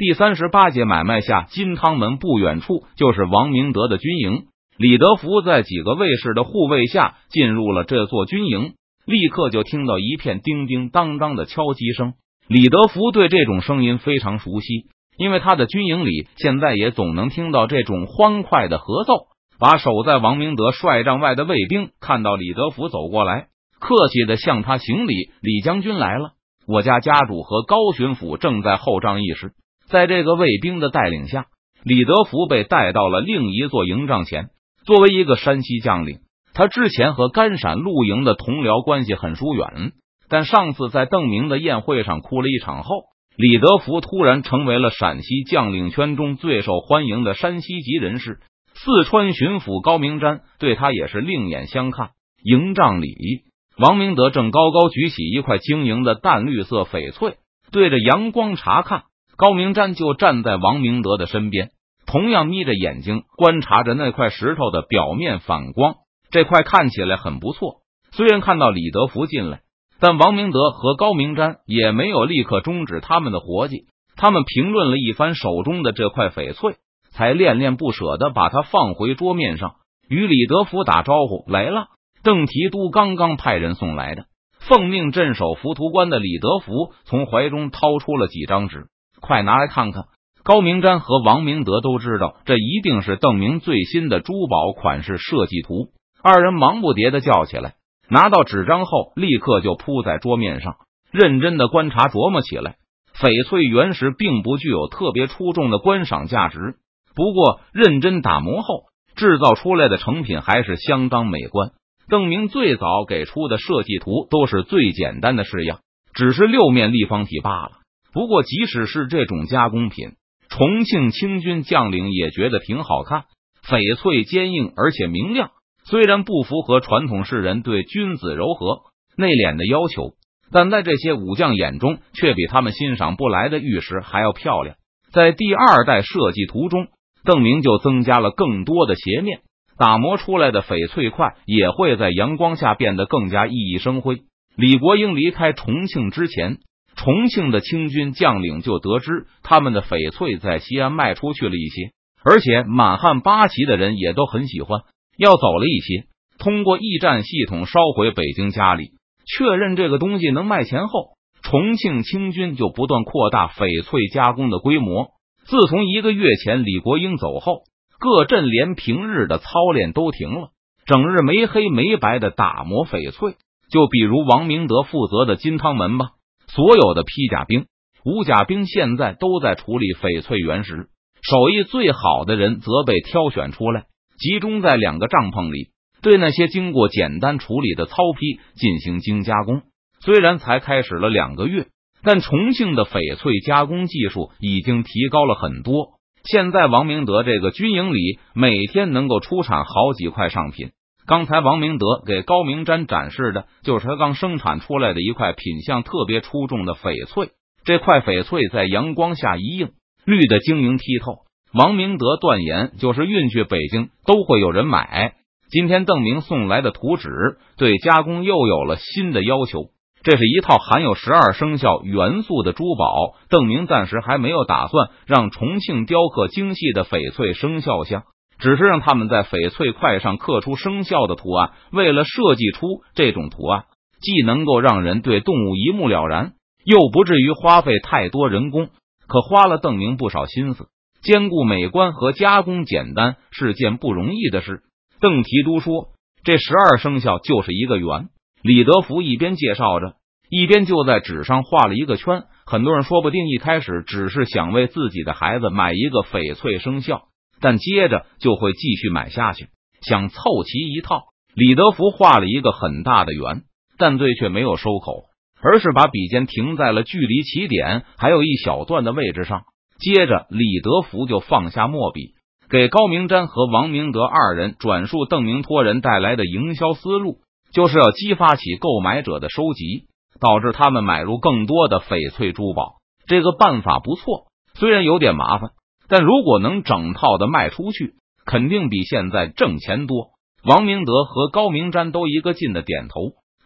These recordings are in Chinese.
第三十八节买卖下，金汤门不远处就是王明德的军营。李德福在几个卫士的护卫下进入了这座军营，立刻就听到一片叮叮当当的敲击声。李德福对这种声音非常熟悉，因为他的军营里现在也总能听到这种欢快的合奏。把守在王明德帅帐外的卫兵看到李德福走过来，客气的向他行礼：“李将军来了，我家家主和高巡抚正在后帐议事。”在这个卫兵的带领下，李德福被带到了另一座营帐前。作为一个山西将领，他之前和甘陕露营的同僚关系很疏远。但上次在邓明的宴会上哭了一场后，李德福突然成为了陕西将领圈中最受欢迎的山西籍人士。四川巡抚高明瞻对他也是另眼相看。营帐里，王明德正高高举起一块晶莹的淡绿色翡翠，对着阳光查看。高明瞻就站在王明德的身边，同样眯着眼睛观察着那块石头的表面反光。这块看起来很不错。虽然看到李德福进来，但王明德和高明瞻也没有立刻终止他们的活计。他们评论了一番手中的这块翡翠，才恋恋不舍的把它放回桌面上，与李德福打招呼：“来了，邓提督刚刚派人送来的，奉命镇守浮屠关的李德福从怀中掏出了几张纸。”快拿来看看！高明瞻和王明德都知道，这一定是邓明最新的珠宝款式设计图。二人忙不迭的叫起来，拿到纸张后，立刻就铺在桌面上，认真的观察琢磨起来。翡翠原石并不具有特别出众的观赏价值，不过认真打磨后制造出来的成品还是相当美观。邓明最早给出的设计图都是最简单的式样，只是六面立方体罢了。不过，即使是这种加工品，重庆清军将领也觉得挺好看。翡翠坚硬而且明亮，虽然不符合传统士人对君子柔和内敛的要求，但在这些武将眼中，却比他们欣赏不来的玉石还要漂亮。在第二代设计图中，邓明就增加了更多的斜面，打磨出来的翡翠块也会在阳光下变得更加熠熠生辉。李国英离开重庆之前。重庆的清军将领就得知他们的翡翠在西安卖出去了一些，而且满汉八旗的人也都很喜欢，要走了一些。通过驿站系统捎回北京家里，确认这个东西能卖钱后，重庆清军就不断扩大翡翠加工的规模。自从一个月前李国英走后，各镇连平日的操练都停了，整日没黑没白的打磨翡翠。就比如王明德负责的金汤门吧。所有的披甲兵、武甲兵现在都在处理翡翠原石，手艺最好的人则被挑选出来，集中在两个帐篷里，对那些经过简单处理的糙坯进行精加工。虽然才开始了两个月，但重庆的翡翠加工技术已经提高了很多。现在王明德这个军营里，每天能够出产好几块上品。刚才王明德给高明瞻展示的就是他刚生产出来的一块品相特别出众的翡翠。这块翡翠在阳光下一映，绿的晶莹剔透。王明德断言，就是运去北京都会有人买。今天邓明送来的图纸对加工又有了新的要求。这是一套含有十二生肖元素的珠宝。邓明暂时还没有打算让重庆雕刻精细的翡翠生肖像。只是让他们在翡翠块上刻出生肖的图案。为了设计出这种图案，既能够让人对动物一目了然，又不至于花费太多人工。可花了邓明不少心思，兼顾美观和加工简单是件不容易的事。邓提督说：“这十二生肖就是一个圆。”李德福一边介绍着，一边就在纸上画了一个圈。很多人说不定一开始只是想为自己的孩子买一个翡翠生肖。但接着就会继续买下去，想凑齐一套。李德福画了一个很大的圆，但最却没有收口，而是把笔尖停在了距离起点还有一小段的位置上。接着，李德福就放下墨笔，给高明瞻和王明德二人转述邓明托人带来的营销思路，就是要激发起购买者的收集，导致他们买入更多的翡翠珠宝。这个办法不错，虽然有点麻烦。但如果能整套的卖出去，肯定比现在挣钱多。王明德和高明瞻都一个劲的点头，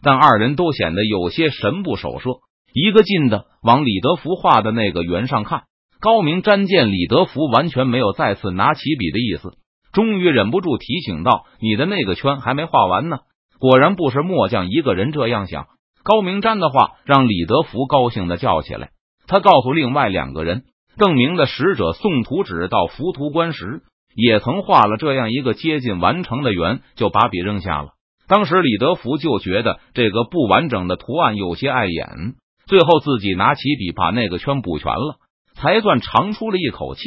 但二人都显得有些神不守舍。一个劲的往李德福画的那个圆上看，高明瞻见李德福完全没有再次拿起笔的意思，终于忍不住提醒道：“你的那个圈还没画完呢。”果然不是末将一个人这样想。高明瞻的话让李德福高兴的叫起来。他告诉另外两个人，邓明的使者送图纸到浮屠关时，也曾画了这样一个接近完成的圆，就把笔扔下了。当时李德福就觉得这个不完整的图案有些碍眼，最后自己拿起笔把那个圈补全了，才算长出了一口气。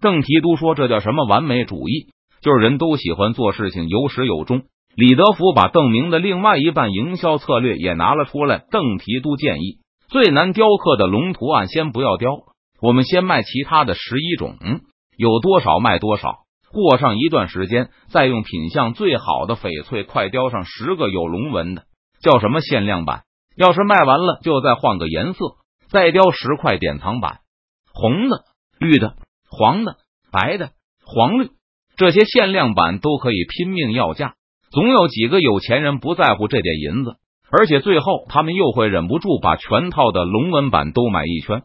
邓提督说：“这叫什么完美主义？就是人都喜欢做事情有始有终。”李德福把邓明的另外一半营销策略也拿了出来。邓提督建议：最难雕刻的龙图案先不要雕，我们先卖其他的十一种，有多少卖多少。过上一段时间，再用品相最好的翡翠快雕上十个有龙纹的，叫什么限量版？要是卖完了，就再换个颜色，再雕十块典藏版，红的、绿的、黄的、白的、黄绿这些限量版都可以拼命要价。总有几个有钱人不在乎这点银子，而且最后他们又会忍不住把全套的龙纹版都买一圈。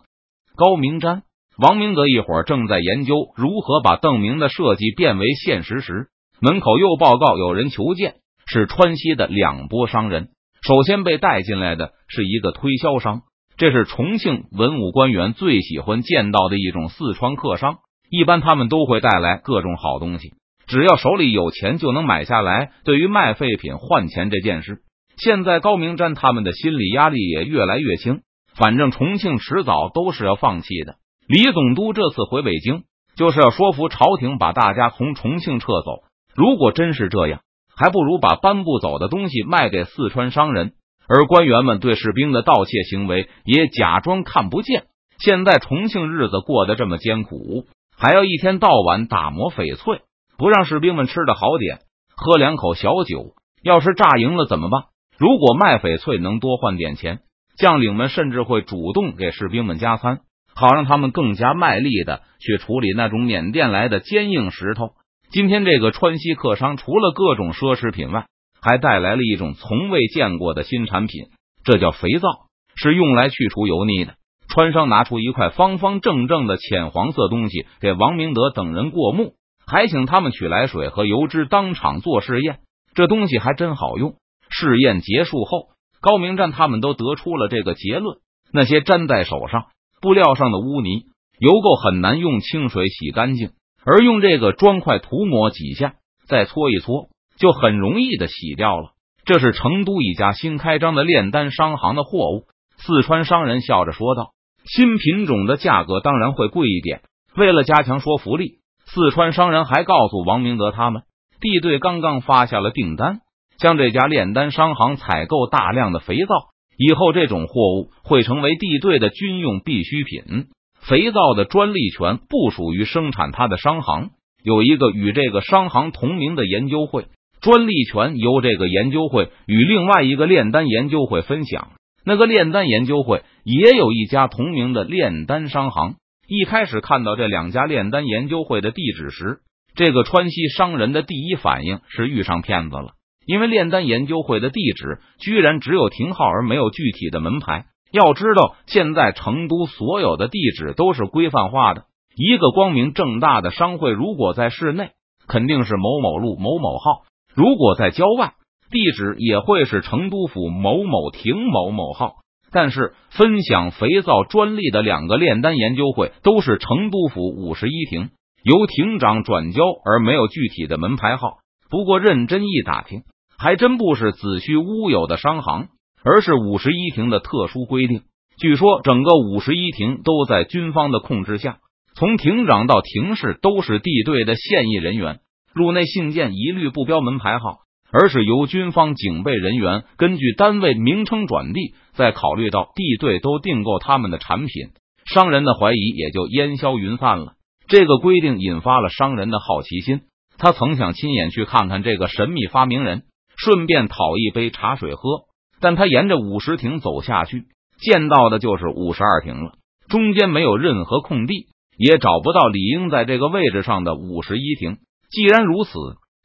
高明瞻。王明德一伙正在研究如何把邓明的设计变为现实时，门口又报告有人求见，是川西的两拨商人。首先被带进来的是一个推销商，这是重庆文武官员最喜欢见到的一种四川客商。一般他们都会带来各种好东西，只要手里有钱就能买下来。对于卖废品换钱这件事，现在高明瞻他们的心理压力也越来越轻。反正重庆迟早都是要放弃的。李总督这次回北京，就是要说服朝廷把大家从重庆撤走。如果真是这样，还不如把搬不走的东西卖给四川商人。而官员们对士兵的盗窃行为也假装看不见。现在重庆日子过得这么艰苦，还要一天到晚打磨翡翠，不让士兵们吃的好点，喝两口小酒。要是炸赢了怎么办？如果卖翡翠能多换点钱，将领们甚至会主动给士兵们加餐。好让他们更加卖力的去处理那种缅甸来的坚硬石头。今天这个川西客商除了各种奢侈品外，还带来了一种从未见过的新产品，这叫肥皂，是用来去除油腻的。川商拿出一块方方正正的浅黄色东西给王明德等人过目，还请他们取来水和油脂当场做试验。这东西还真好用。试验结束后，高明占他们都得出了这个结论：那些粘在手上。布料上的污泥油垢很难用清水洗干净，而用这个砖块涂抹几下，再搓一搓，就很容易的洗掉了。这是成都一家新开张的炼丹商行的货物。四川商人笑着说道：“新品种的价格当然会贵一点。”为了加强说服力，四川商人还告诉王明德他们，地队刚刚发下了订单，将这家炼丹商行采购大量的肥皂。以后这种货物会成为地队的军用必需品。肥皂的专利权不属于生产它的商行，有一个与这个商行同名的研究会，专利权由这个研究会与另外一个炼丹研究会分享。那个炼丹研究会也有一家同名的炼丹商行。一开始看到这两家炼丹研究会的地址时，这个川西商人的第一反应是遇上骗子了。因为炼丹研究会的地址居然只有亭号而没有具体的门牌。要知道，现在成都所有的地址都是规范化的。一个光明正大的商会，如果在市内，肯定是某某路某某号；如果在郊外，地址也会是成都府某某亭某某号。但是，分享肥皂专利的两个炼丹研究会都是成都府五十一亭，由亭长转交，而没有具体的门牌号。不过，认真一打听。还真不是子虚乌有的商行，而是五十一亭的特殊规定。据说整个五十一亭都在军方的控制下，从亭长到亭士都是地队的现役人员。入内信件一律不标门牌号，而是由军方警备人员根据单位名称转递。再考虑到地队都订购他们的产品，商人的怀疑也就烟消云散了。这个规定引发了商人的好奇心，他曾想亲眼去看看这个神秘发明人。顺便讨一杯茶水喝，但他沿着五十亭走下去，见到的就是五十二亭了。中间没有任何空地，也找不到理应在这个位置上的五十一亭。既然如此，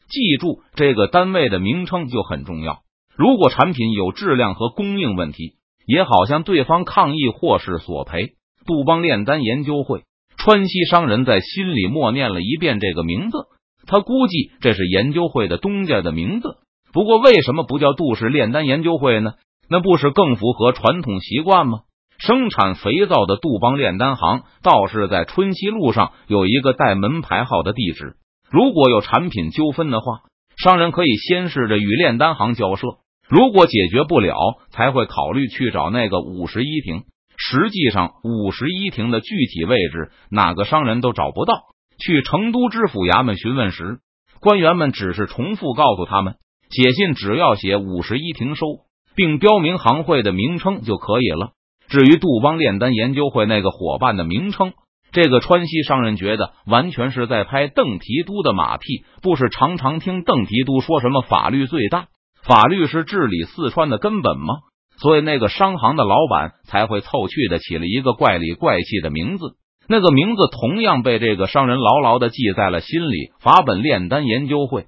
记住这个单位的名称就很重要。如果产品有质量和供应问题，也好向对方抗议或是索赔。杜邦炼丹研究会川西商人在心里默念了一遍这个名字，他估计这是研究会的东家的名字。不过，为什么不叫杜氏炼丹研究会呢？那不是更符合传统习惯吗？生产肥皂的杜邦炼丹行倒是在春熙路上有一个带门牌号的地址。如果有产品纠纷的话，商人可以先试着与炼丹行交涉，如果解决不了，才会考虑去找那个五十一亭。实际上，五十一亭的具体位置，哪个商人都找不到。去成都知府衙门询问时，官员们只是重复告诉他们。写信只要写五十一停收，并标明行会的名称就可以了。至于杜邦炼丹研究会那个伙伴的名称，这个川西商人觉得完全是在拍邓提督的马屁。不是常常听邓提督说什么法律最大，法律是治理四川的根本吗？所以那个商行的老板才会凑趣的起了一个怪里怪气的名字。那个名字同样被这个商人牢牢的记在了心里：法本炼丹研究会。